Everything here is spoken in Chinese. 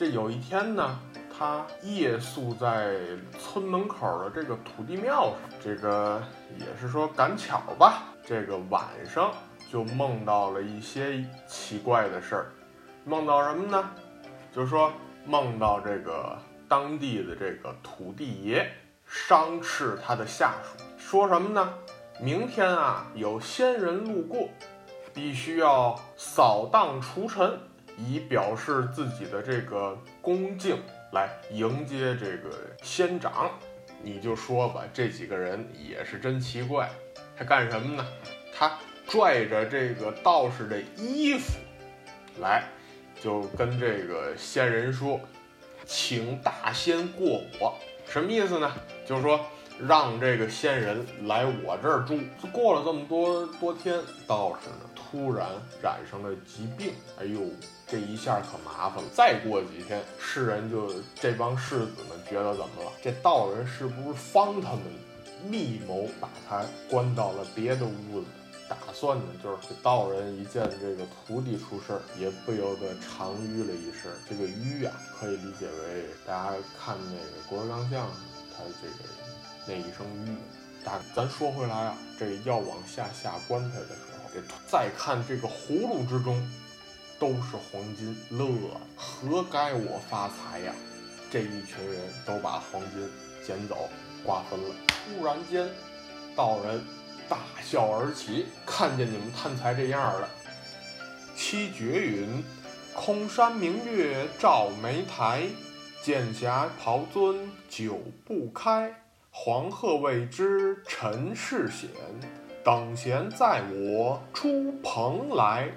这有一天呢，他夜宿在村门口的这个土地庙上，这个也是说赶巧吧，这个晚上就梦到了一些奇怪的事儿。梦到什么呢？就是说梦到这个当地的这个土地爷伤斥他的下属，说什么呢？明天啊，有仙人路过，必须要扫荡除尘，以表示自己的这个恭敬，来迎接这个仙长。你就说吧，这几个人也是真奇怪，他干什么呢？他拽着这个道士的衣服，来，就跟这个仙人说，请大仙过我，什么意思呢？就是说。让这个仙人来我这儿住。过了这么多多天，道士呢突然染上了疾病。哎呦，这一下可麻烦了。再过几天，世人就这帮世子们觉得怎么了？这道人是不是方他们密谋把他关到了别的屋子？打算呢，就是道人一见这个徒弟出事儿，也不由得长吁了一声。这个吁啊，可以理解为大家看那个郭德纲相声，他这个。那一声吁，但咱说回来啊，这要往下下棺材的时候，再看这个葫芦之中都是黄金，乐，何该我发财呀？这一群人都把黄金捡走，瓜分了。突然间，道人大笑而起，看见你们贪财这样了。七绝云：空山明月照梅台，剑侠袍尊酒不开。黄鹤未知尘世险，等闲在我出蓬莱。